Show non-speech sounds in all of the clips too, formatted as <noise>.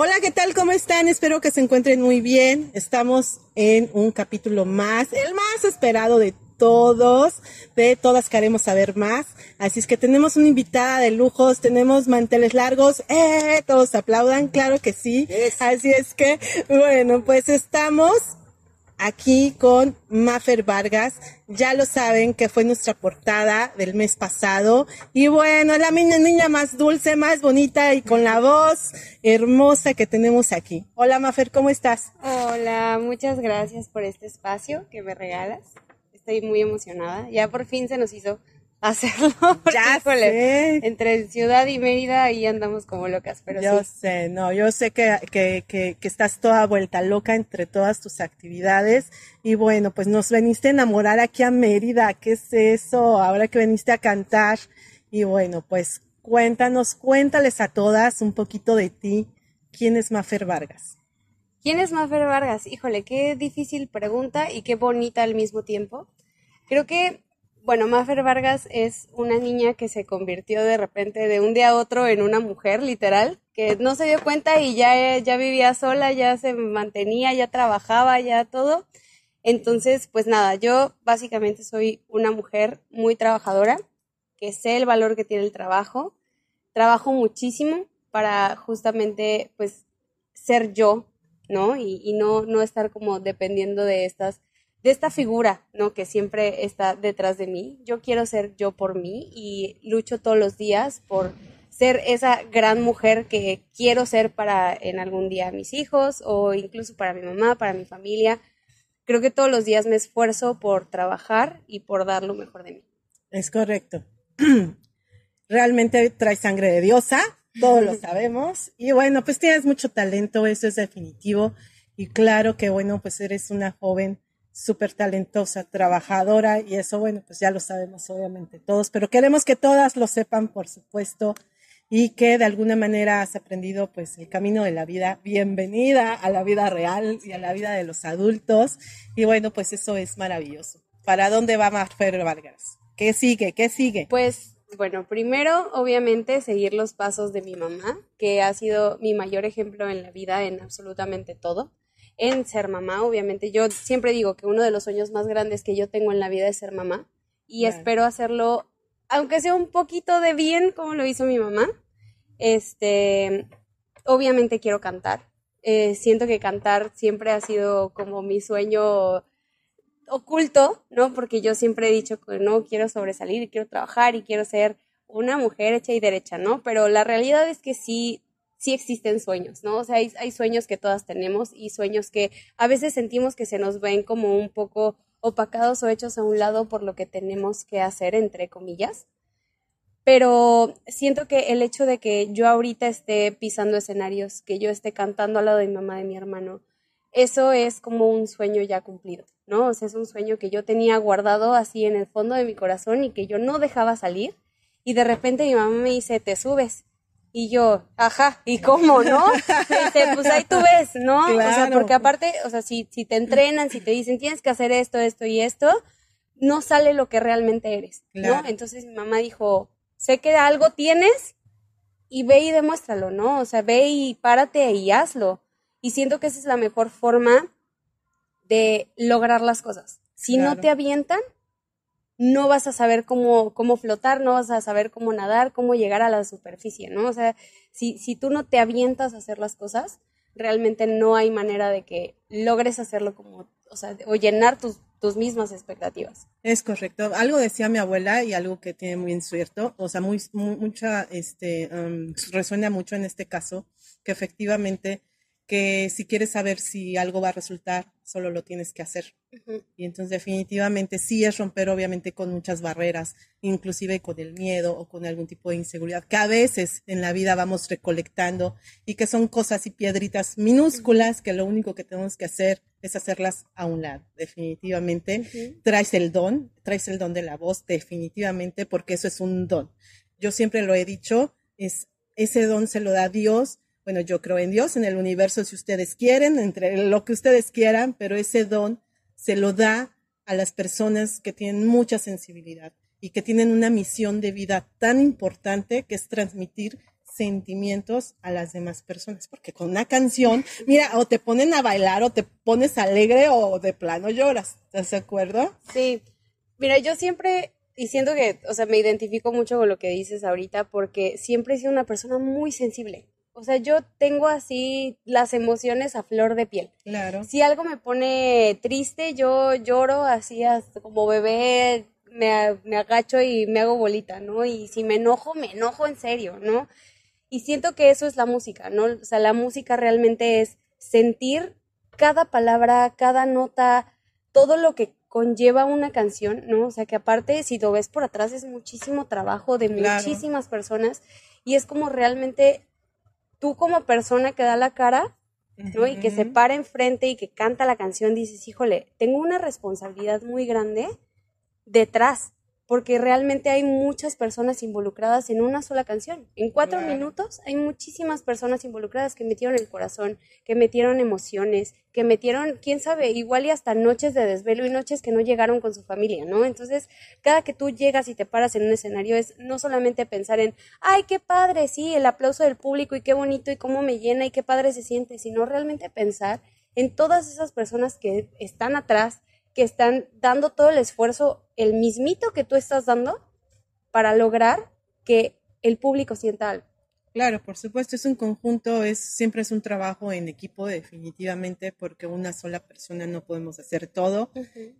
Hola, ¿qué tal? ¿Cómo están? Espero que se encuentren muy bien. Estamos en un capítulo más, el más esperado de todos, de todas queremos saber más. Así es que tenemos una invitada de lujos, tenemos manteles largos, ¡eh! Todos aplaudan, claro que sí. Así es que, bueno, pues estamos aquí con Mafer Vargas. Ya lo saben que fue nuestra portada del mes pasado. Y bueno, la niña, niña más dulce, más bonita y con la voz hermosa que tenemos aquí. Hola Mafer, ¿cómo estás? Hola, muchas gracias por este espacio que me regalas. Estoy muy emocionada. Ya por fin se nos hizo hacerlo. <laughs> ya sé. Entre Ciudad y Mérida ahí andamos como locas, pero yo sí. sé, no, yo sé que, que, que, que, estás toda vuelta loca entre todas tus actividades y bueno, pues nos veniste a enamorar aquí a Mérida, ¿qué es eso? Ahora que veniste a cantar y bueno, pues cuéntanos, cuéntales a todas un poquito de ti. ¿Quién es Mafer Vargas? ¿Quién es Mafer Vargas? Híjole, qué difícil pregunta y qué bonita al mismo tiempo. Creo que bueno, Mafer Vargas es una niña que se convirtió de repente de un día a otro en una mujer, literal, que no se dio cuenta y ya, ya vivía sola, ya se mantenía, ya trabajaba, ya todo. Entonces, pues nada, yo básicamente soy una mujer muy trabajadora, que sé el valor que tiene el trabajo, trabajo muchísimo para justamente, pues, ser yo, ¿no? Y, y no, no estar como dependiendo de estas de esta figura, ¿no? Que siempre está detrás de mí. Yo quiero ser yo por mí y lucho todos los días por ser esa gran mujer que quiero ser para en algún día mis hijos o incluso para mi mamá, para mi familia. Creo que todos los días me esfuerzo por trabajar y por dar lo mejor de mí. Es correcto. <clears throat> Realmente trae sangre de diosa, todos lo <laughs> sabemos. Y bueno, pues tienes mucho talento, eso es definitivo. Y claro que bueno, pues eres una joven súper talentosa, trabajadora y eso, bueno, pues ya lo sabemos obviamente todos, pero queremos que todas lo sepan, por supuesto, y que de alguna manera has aprendido pues el camino de la vida. Bienvenida a la vida real y a la vida de los adultos. Y bueno, pues eso es maravilloso. ¿Para dónde va Marfer Vargas? ¿Qué sigue? ¿Qué sigue? Pues bueno, primero obviamente seguir los pasos de mi mamá, que ha sido mi mayor ejemplo en la vida en absolutamente todo en ser mamá. Obviamente, yo siempre digo que uno de los sueños más grandes que yo tengo en la vida es ser mamá y espero hacerlo, aunque sea un poquito de bien como lo hizo mi mamá. Este, obviamente quiero cantar. Eh, siento que cantar siempre ha sido como mi sueño oculto, ¿no? Porque yo siempre he dicho que no quiero sobresalir y quiero trabajar y quiero ser una mujer hecha y derecha, ¿no? Pero la realidad es que sí sí existen sueños, ¿no? O sea, hay, hay, sueños que todas tenemos y sueños que a veces sentimos que se nos ven como un poco opacados o hechos a un lado por lo que tenemos que hacer, entre comillas. Pero siento que el hecho de que yo ahorita esté pisando escenarios, que yo esté cantando al lado de mi mamá, de mi hermano, eso es como un sueño ya cumplido, ¿no? O sea, es un sueño que yo tenía guardado así en el fondo de mi corazón y que yo no dejaba salir. Y de repente mi mamá me dice, te subes. Y yo, ajá, ¿y cómo, no? <laughs> pues ahí tú ves, ¿no? O sea, porque aparte, o sea, si, si te entrenan, si te dicen tienes que hacer esto, esto y esto, no sale lo que realmente eres, ¿no? Entonces mi mamá dijo, sé que algo tienes y ve y demuéstralo, ¿no? O sea, ve y párate y hazlo. Y siento que esa es la mejor forma de lograr las cosas. Si no te avientan, no vas a saber cómo, cómo flotar, no vas a saber cómo nadar, cómo llegar a la superficie, ¿no? O sea, si, si tú no te avientas a hacer las cosas, realmente no hay manera de que logres hacerlo como, o sea, o llenar tus, tus mismas expectativas. Es correcto. Algo decía mi abuela y algo que tiene muy cierto, o sea, muy, mucha, este, um, resuena mucho en este caso, que efectivamente que si quieres saber si algo va a resultar, solo lo tienes que hacer. Y entonces definitivamente sí es romper obviamente con muchas barreras, inclusive con el miedo o con algún tipo de inseguridad que a veces en la vida vamos recolectando y que son cosas y piedritas minúsculas que lo único que tenemos que hacer es hacerlas a un lado. Definitivamente traes el don, traes el don de la voz, definitivamente, porque eso es un don. Yo siempre lo he dicho, es ese don se lo da Dios bueno, yo creo en Dios, en el universo, si ustedes quieren, entre lo que ustedes quieran, pero ese don se lo da a las personas que tienen mucha sensibilidad y que tienen una misión de vida tan importante que es transmitir sentimientos a las demás personas, porque con una canción, mira, o te ponen a bailar o te pones alegre o de plano lloras, ¿estás de acuerdo? Sí, mira, yo siempre, y siento que, o sea, me identifico mucho con lo que dices ahorita, porque siempre he sido una persona muy sensible. O sea, yo tengo así las emociones a flor de piel. Claro. Si algo me pone triste, yo lloro así hasta como bebé, me, me agacho y me hago bolita, ¿no? Y si me enojo, me enojo en serio, ¿no? Y siento que eso es la música, ¿no? O sea, la música realmente es sentir cada palabra, cada nota, todo lo que conlleva una canción, ¿no? O sea, que aparte, si lo ves por atrás, es muchísimo trabajo de Claro. muchísimas personas y es como realmente tú como persona que da la cara, ¿no? Y que se para enfrente y que canta la canción, dices, híjole, tengo una responsabilidad muy grande detrás, porque realmente hay muchas personas involucradas en una sola canción. En cuatro Claro. minutos hay muchísimas personas involucradas que metieron el corazón, que metieron emociones, que metieron, quién sabe, igual y hasta noches de desvelo y noches que no llegaron con su familia, ¿no? Entonces, cada que tú llegas y te paras en un escenario es no solamente pensar en, ay, qué padre, sí, el aplauso del público y qué bonito y cómo me llena y qué padre se siente, sino realmente pensar en todas esas personas que están atrás, que están dando todo el esfuerzo, el mismito que tú estás dando, para lograr que el público sienta algo. Claro, por supuesto, es un conjunto, es siempre es un trabajo en equipo definitivamente porque una sola persona no podemos hacer todo.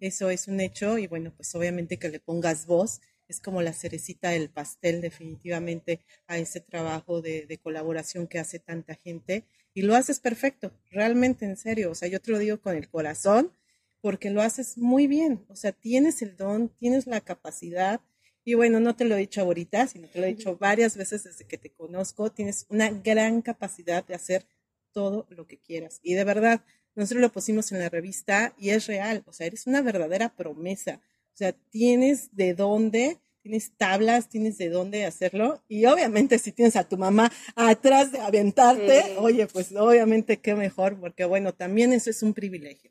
Eso es un hecho y bueno, pues obviamente que le pongas voz es como la cerecita del pastel definitivamente a ese trabajo de, de colaboración que hace tanta gente y lo haces perfecto, realmente en serio, o sea, yo te lo digo con el corazón porque lo haces muy bien, o sea, tienes el don, tienes la capacidad y bueno, no te lo he dicho ahorita, sino te lo he dicho varias veces desde que te conozco, tienes una gran capacidad de hacer todo lo que quieras. Y de verdad, nosotros lo pusimos en la revista y es real, o sea, eres una verdadera promesa. O sea, tienes de dónde, tienes tablas, tienes de dónde hacerlo. Y obviamente si tienes a tu mamá atrás de aventarte, Sí. oye, pues obviamente qué mejor, porque bueno, también eso es un privilegio.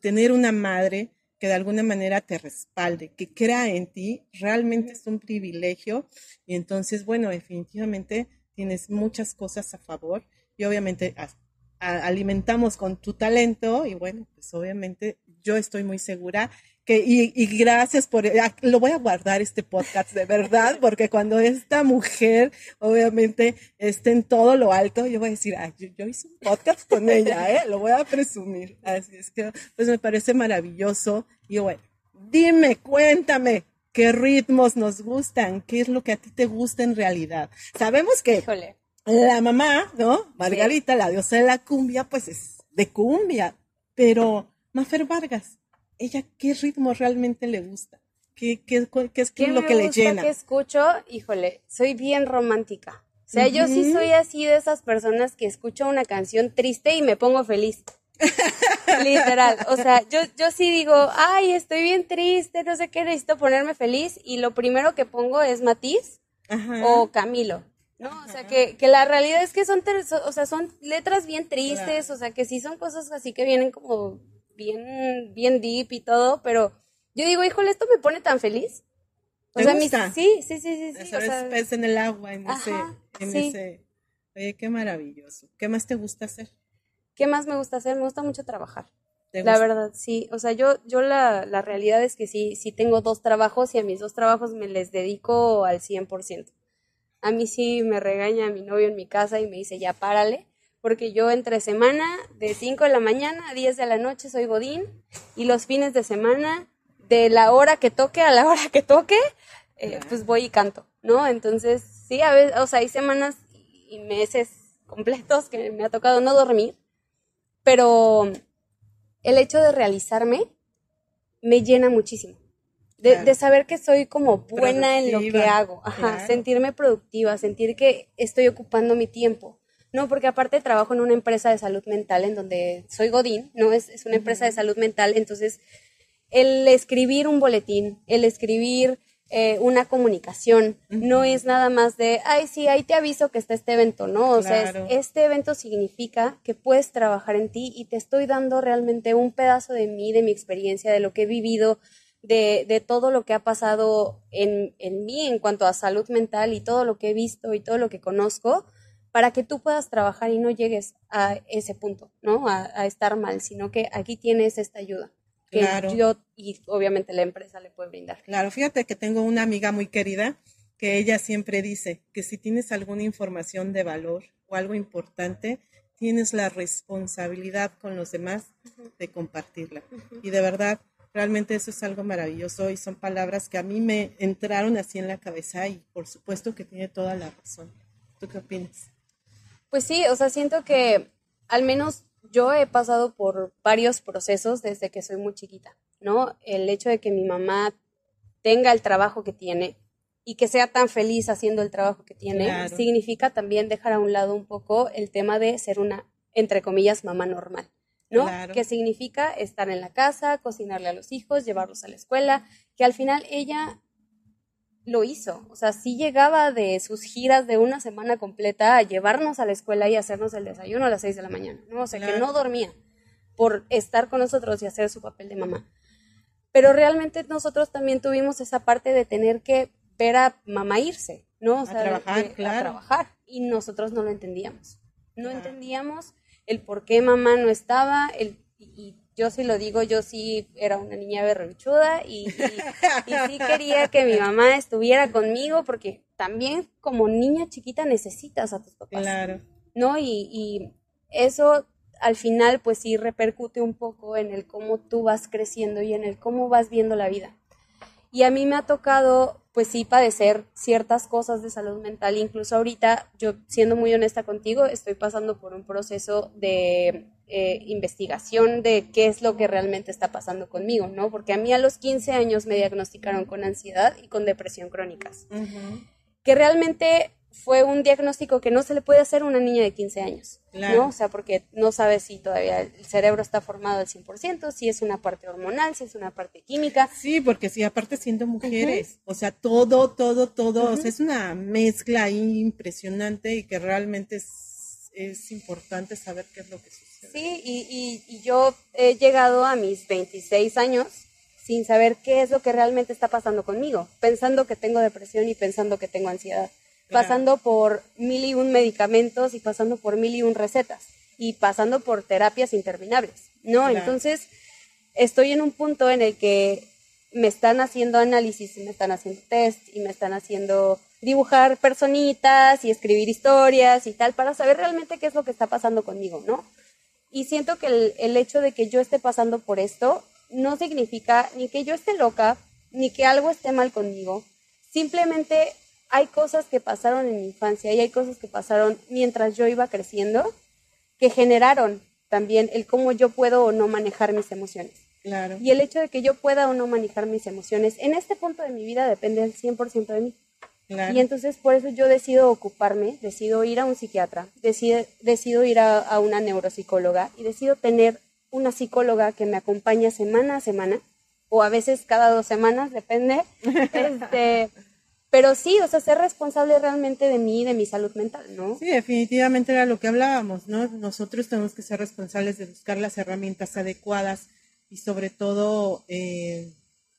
Tener una madre que de alguna manera te respalde, que crea en ti, realmente es un privilegio. Y entonces, bueno, definitivamente tienes muchas cosas a favor y obviamente alimentamos con tu talento y bueno, pues obviamente yo estoy muy segura que, y, y gracias por, ah, lo voy a guardar este podcast de verdad, <laughs> porque cuando esta mujer obviamente esté en todo lo alto, yo voy a decir, "Ay, yo, yo hice un podcast con ella, ¿eh? lo voy a presumir. Así es que, pues me parece maravilloso. Y bueno, dime, cuéntame, ¿qué ritmos nos gustan? ¿Qué es lo que a ti te gusta en realidad? Sabemos que Híjole. la mamá, ¿no? Margarita, la diosa de la cumbia, pues es de cumbia. Pero Mafer Vargas, ¿ella qué ritmo realmente le gusta? ¿Qué, qué, qué es ¿Qué lo me que le llena? que escucho? Híjole, soy bien romántica. O sea, yo sí soy así de esas personas que escucho una canción triste y me pongo feliz. <laughs> Literal. O sea, yo, yo sí digo, ay, estoy bien triste, no sé qué, necesito ponerme feliz. Y lo primero que pongo es Matiz Ajá. o Camilo. ¿No? O sea, que, que la realidad es que son, o sea, son letras bien tristes, o sea, que sí son cosas así que vienen como bien, bien deep y todo, pero yo digo, híjole, esto me pone tan feliz. O ¿Te sea, mis- gusta? sí, sí, sí, sí, sí. O sea, pez en el agua, en ese, Ajá, en sí. ese. Oye, qué maravilloso. ¿Qué más te gusta hacer? ¿qué más me gusta hacer? Me gusta mucho trabajar. ¿Te La verdad, sí. O sea, yo, yo la, la realidad es que sí, sí tengo dos trabajos y a mis dos trabajos me les dedico al 100%. A mí sí me regaña mi novio en mi casa y me dice, ya párale, porque yo entre semana, de 5 de la mañana a 10 de la noche soy Godín y los fines de semana, de la hora que toque a la <laughs> hora que toque, eh, pues voy y canto, ¿no? Entonces, sí, a veces, o sea, hay semanas y meses completos que me ha tocado no dormir, pero el hecho de realizarme me llena muchísimo. De, Claro. de saber que soy como buena en lo que hago, Ajá, claro. sentirme productiva, sentir que estoy ocupando mi tiempo. No, porque aparte trabajo en una empresa de salud mental en donde soy Godín, ¿no? Es, es una empresa de salud mental, entonces el escribir un boletín, el escribir eh, una comunicación, no es nada más de, ay, sí, ahí te aviso que está este evento, ¿no? O sea, es- este evento significa que puedes trabajar en ti y te estoy dando realmente un pedazo de mí, de mi experiencia, de lo que he vivido, de, de todo lo que ha pasado en, en mí en cuanto a salud mental y todo lo que he visto y todo lo que conozco, para que tú puedas trabajar y no llegues a ese punto, ¿no? A, a estar mal, sino que aquí tienes esta ayuda que Claro. yo y obviamente la empresa le puede brindar. Claro, fíjate que tengo una amiga muy querida que ella siempre dice que si tienes alguna información de valor o algo importante, tienes la responsabilidad con los demás de compartirla. Y de verdad, realmente eso es algo maravilloso y son palabras que a mí me entraron así en la cabeza y por supuesto que tiene toda la razón. ¿Tú qué opinas? Pues sí, o sea, siento que al menos yo he pasado por varios procesos desde que soy muy chiquita, ¿no? El hecho de que mi mamá tenga el trabajo que tiene y que sea tan feliz haciendo el trabajo que tiene, Claro. significa también dejar a un lado un poco el tema de ser una, entre comillas, mamá normal, ¿no? Claro. Que significa estar en la casa, cocinarle a los hijos, llevarlos a la escuela, que al final ella lo hizo. O sea, sí llegaba de sus giras de una semana completa a llevarnos a la escuela y hacernos el desayuno a las 6 de la mañana, ¿no? O sea, que no dormía por estar con nosotros y hacer su papel de mamá. Pero realmente nosotros también tuvimos esa parte de tener que ver a mamá irse, ¿no? O A sea, trabajar, de- a claro. trabajar. Y nosotros no lo entendíamos. No Claro. entendíamos el por qué mamá no estaba, el, y, y yo sí lo digo, yo sí era una niña berrinchuda y, y, y sí quería que mi mamá estuviera conmigo porque también como niña chiquita necesitas a tus papás. Claro. ¿no? Y, y eso al final pues sí repercute un poco en el cómo tú vas creciendo y en el cómo vas viendo la vida. Y a mí me ha tocado pues sí padecer ciertas cosas de salud mental, incluso ahorita yo siendo muy honesta contigo estoy pasando por un proceso de eh, investigación de qué es lo que realmente está pasando conmigo, ¿no? Porque a mí a los 15 años me diagnosticaron con ansiedad y con depresión crónicas Ujú. que realmente fue un diagnóstico que no se le puede hacer a una niña de 15 años, Claro. ¿no? O sea, porque no sabes si todavía el cerebro está formado al 100%, si es una parte hormonal, si es una parte química. Sí, porque sí, aparte siendo mujeres, o sea, todo, todo, todo, o sea, es una mezcla impresionante y que realmente es, es importante saber qué es lo que sucede. Sí, y, y- y yo he llegado a mis 26 años sin saber qué es lo que realmente está pasando conmigo, pensando que tengo depresión y pensando que tengo ansiedad, Claro. pasando por mil y un medicamentos y pasando por mil y un recetas y pasando por terapias interminables, ¿no? Claro. Entonces, estoy en un punto en el que me están haciendo análisis y me están haciendo test y me están haciendo dibujar personitas y escribir historias y tal para saber realmente qué es lo que está pasando conmigo, ¿no? Y siento que el, el hecho de que yo esté pasando por esto no significa ni que yo esté loca, ni que algo esté mal conmigo. Simplemente hay cosas que pasaron en mi infancia y hay cosas que pasaron mientras yo iba creciendo que generaron también el cómo yo puedo o no manejar mis emociones. Claro. Y el hecho de que yo pueda o no manejar mis emociones en este punto de mi vida depende al 100% de mí. Claro. Y entonces por eso yo decido ocuparme, decido ir a un psiquiatra, decido, decido ir a, a una neuropsicóloga y decido tener una psicóloga que me acompaña semana a semana o a veces cada dos semanas, depende. <laughs> Este, pero sí, o sea, ser responsable realmente de mí y de mi salud mental, ¿no? Sí, definitivamente era lo que hablábamos, ¿no? Nosotros tenemos que ser responsables de buscar las herramientas adecuadas y sobre todo, eh,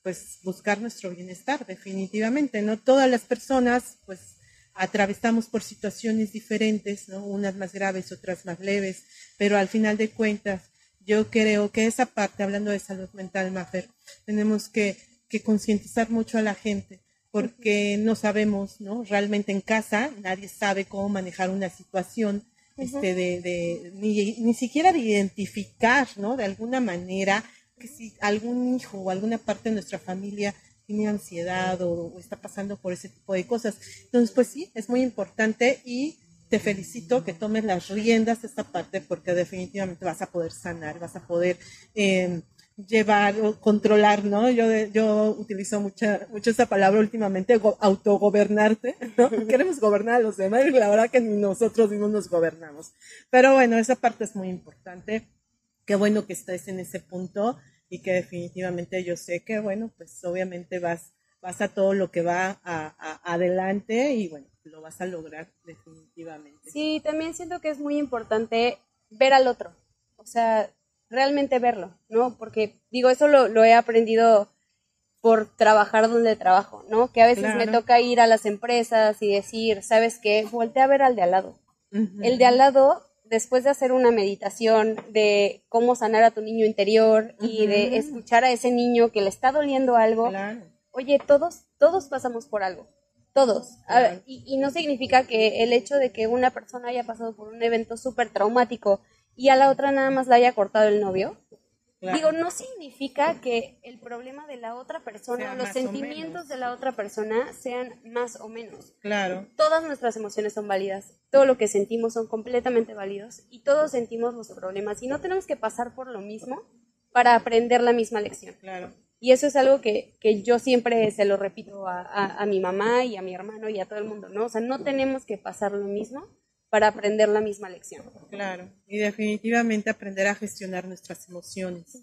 pues, buscar nuestro bienestar, definitivamente, ¿no? Todas las personas, pues, atravesamos por situaciones diferentes, ¿no? Unas más graves, otras más leves, pero al final de cuentas, yo creo que esa parte, hablando de salud mental, Mafer, tenemos que, que concientizar mucho a la gente, porque no sabemos, ¿no? Realmente en casa nadie sabe cómo manejar una situación, este, de, de ni, ni siquiera de identificar, ¿no? De alguna manera que si algún hijo o alguna parte de nuestra familia tiene ansiedad o, o está pasando por ese tipo de cosas. Entonces, pues sí, es muy importante y te felicito que tomes las riendas de esta parte porque definitivamente vas a poder sanar, vas a poder eh, llevar o controlar, ¿no? Yo, yo utilizo mucha, mucho esa palabra últimamente, go- autogobernarte, ¿no? <laughs> Queremos gobernar a los demás y la verdad que ni nosotros mismos nos gobernamos. Pero bueno, esa parte es muy importante. Qué bueno que estés en ese punto y que definitivamente yo sé que, bueno, pues obviamente vas, vas a todo lo que va a, a- adelante y bueno, lo vas a lograr definitivamente. Sí, también siento que es muy importante ver al otro, o sea, realmente verlo, ¿no? Porque digo, eso lo, lo he aprendido por trabajar donde trabajo, ¿no? Que a veces me toca ir a las empresas y decir, ¿sabes qué? Voltea a ver al de al lado. El de al lado, después de hacer una meditación de cómo sanar a tu niño interior y de escuchar a ese niño que le está doliendo algo, oye, todos, todos pasamos por algo. Todos. y, y, no significa que el hecho de que una persona haya pasado por un evento súper traumático y a la otra nada más le haya cortado el novio, Digo, no significa que el problema de la otra persona, los sentimientos de la otra persona sean más o menos. Claro. Todas nuestras emociones son válidas, todo lo que sentimos son completamente válidos y todos sentimos los problemas y no tenemos que pasar por lo mismo para aprender la misma lección. Claro. Y eso es algo que, que yo siempre se lo repito a, a, a mi mamá y a mi hermano y a todo el mundo, ¿no? O sea, no tenemos que pasar lo mismo para aprender la misma lección. Claro, y definitivamente aprender a gestionar nuestras emociones.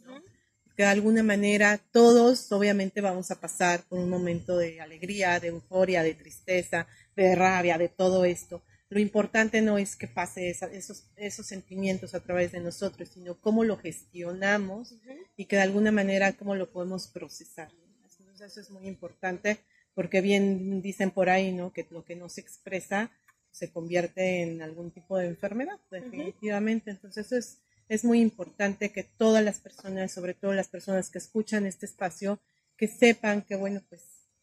Que de alguna manera todos obviamente vamos a pasar por un momento de alegría, de euforia, de tristeza, de rabia, de todo esto. Lo importante no es que pase esos, esos sentimientos a través de nosotros, sino cómo lo gestionamos y que de alguna manera cómo lo podemos procesar. Entonces eso es muy importante porque bien dicen por ahí, ¿no? Que lo que no se expresa se convierte en algún tipo de enfermedad, definitivamente. Entonces eso es, es muy importante que todas las personas, sobre todo las personas que escuchan este espacio, que sepan que, bueno, pues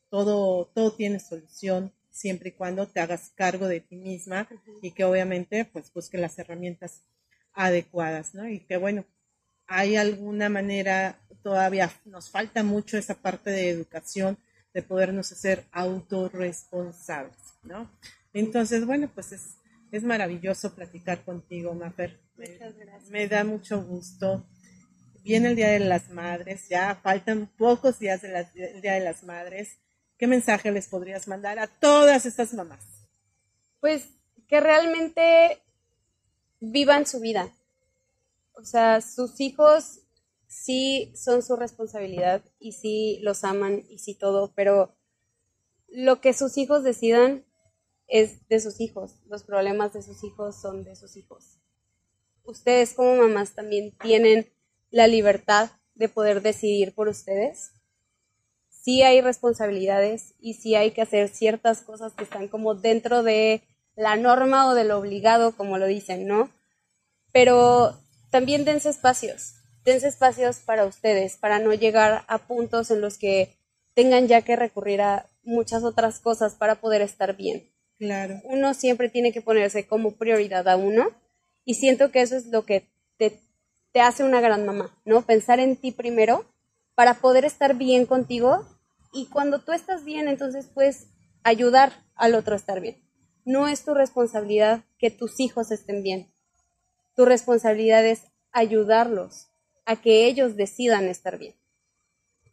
todo, todo tiene solución siempre y cuando te hagas cargo de ti misma y que obviamente pues busque las herramientas adecuadas, ¿no? Y que bueno, hay alguna manera, todavía nos falta mucho esa parte de educación, de podernos hacer autorresponsables, ¿no? Entonces, bueno, pues es, es maravilloso platicar contigo, Mafer. Muchas gracias. Me da mucho gusto. Viene el Día de las Madres, ya faltan pocos días del Día de las Madres. ¿Qué mensaje les podrías mandar a todas estas mamás? Pues que realmente vivan su vida. O sea, sus hijos sí son su responsabilidad y sí los aman y sí todo, pero lo que sus hijos decidan es de sus hijos, los problemas de sus hijos son de sus hijos. Ustedes como mamás también tienen la libertad de poder decidir por ustedes. Sí hay responsabilidades y sí hay que hacer ciertas cosas que están como dentro de la norma o de lo obligado, como lo dicen, ¿no? Pero también dense espacios, dense espacios para ustedes, para no llegar a puntos en los que tengan ya que recurrir a muchas otras cosas para poder estar bien. Claro. Uno siempre tiene que ponerse como prioridad a uno y siento que eso es lo que te, te hace una gran mamá, ¿no? Pensar en ti primero para poder estar bien contigo y cuando tú estás bien, entonces puedes ayudar al otro a estar bien. No es tu responsabilidad que tus hijos estén bien. Tu responsabilidad es ayudarlos a que ellos decidan estar bien.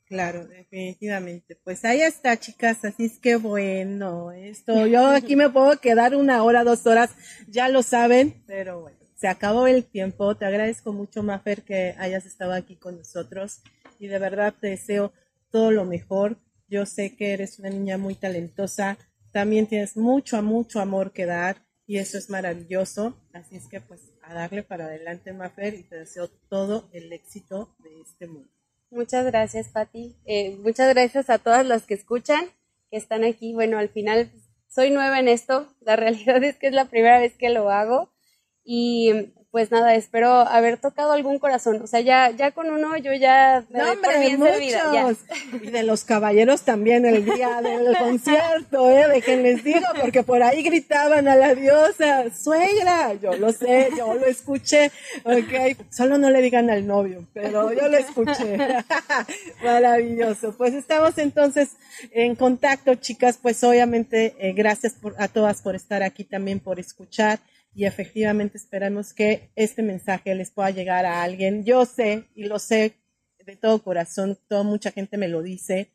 Claro, definitivamente. Pues ahí está, chicas. Así es que bueno, esto, <laughs> yo aquí me puedo quedar una hora, dos horas, ya lo saben, pero bueno, se acabó el tiempo. Te agradezco mucho, Mafer, que hayas estado aquí con nosotros y de verdad te deseo todo lo mejor. Yo sé que eres una niña muy talentosa, también tienes mucho, mucho amor que dar y eso es maravilloso. Así es que pues a darle para adelante, Mafer, y te deseo todo el éxito de este mundo. Muchas gracias, Patti. Eh, muchas gracias a todas las que escuchan, que están aquí. Bueno, al final soy nueva en esto. La <laughs> realidad es que es la primera vez que lo hago. Y pues nada, espero haber tocado algún corazón. O sea, ya, ya con uno yo ya me no, hombre, bien muchos. Y de los caballeros también el día del <laughs> concierto, ¿eh? De que les digo, porque por ahí gritaban a la diosa, suegra, yo lo sé, yo lo escuché, ok, solo no le digan al novio, pero yo lo escuché. <laughs> Maravilloso. Pues estamos entonces en contacto, chicas, pues obviamente eh, gracias por, a todas por estar aquí también, por escuchar y efectivamente esperamos que este mensaje les pueda llegar a alguien. Yo sé y lo sé de todo corazón, toda mucha gente me lo dice,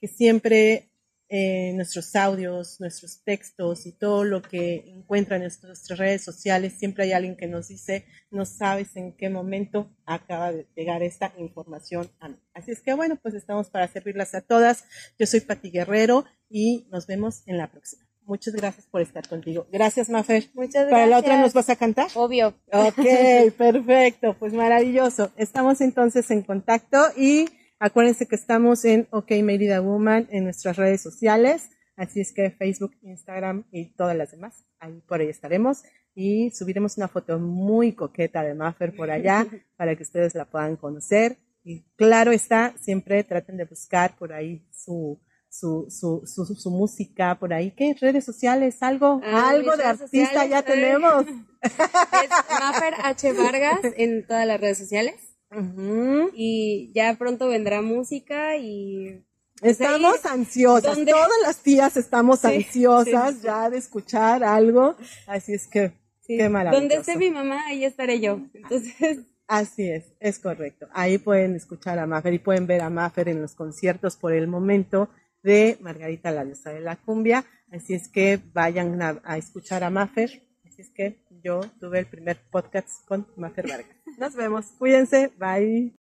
que siempre eh, nuestros audios, nuestros textos y todo lo que encuentran en nuestras redes sociales, siempre hay alguien que nos dice, no sabes en qué momento acaba de llegar esta información a mí. Así es que bueno, pues estamos para servirlas a todas. Yo soy Pati Guerrero y nos vemos en la próxima. Muchas gracias por estar contigo. Gracias, Mafer. Muchas gracias. ¿Para la otra nos vas a cantar? Obvio. Ok, <laughs> perfecto. Pues maravilloso. Estamos entonces en contacto y Acuérdense que estamos en OK Merida Woman en nuestras redes sociales. Así es que Facebook, Instagram y todas las demás, ahí por ahí estaremos. Y subiremos una foto muy coqueta de Maffer por allá <laughs> para que ustedes la puedan conocer. Y claro está, siempre traten de buscar por ahí su, su, su, su, su música por ahí. ¿Qué? ¿Redes sociales? ¿Algo? Ah, ¿Algo de artista sociales, ya eh. tenemos? <laughs> Es Maffer H. Vargas en todas las redes sociales. Y ya pronto vendrá música y Estamos ansiosas, ¿Dónde? todas las tías estamos Sí, ansiosas sí, sí. ya de escuchar algo, así es que qué maravilloso. donde esté mi mamá, ahí estaré yo. Entonces, Así es, es correcto. Ahí pueden escuchar a Maffer y pueden ver a Maffer en los conciertos por el momento de Margarita la diosa de la cumbia, así es que vayan a, a escuchar a Maffer, así es que yo tuve el primer podcast con Maffer Vargas. Nos vemos, cuídense, bye.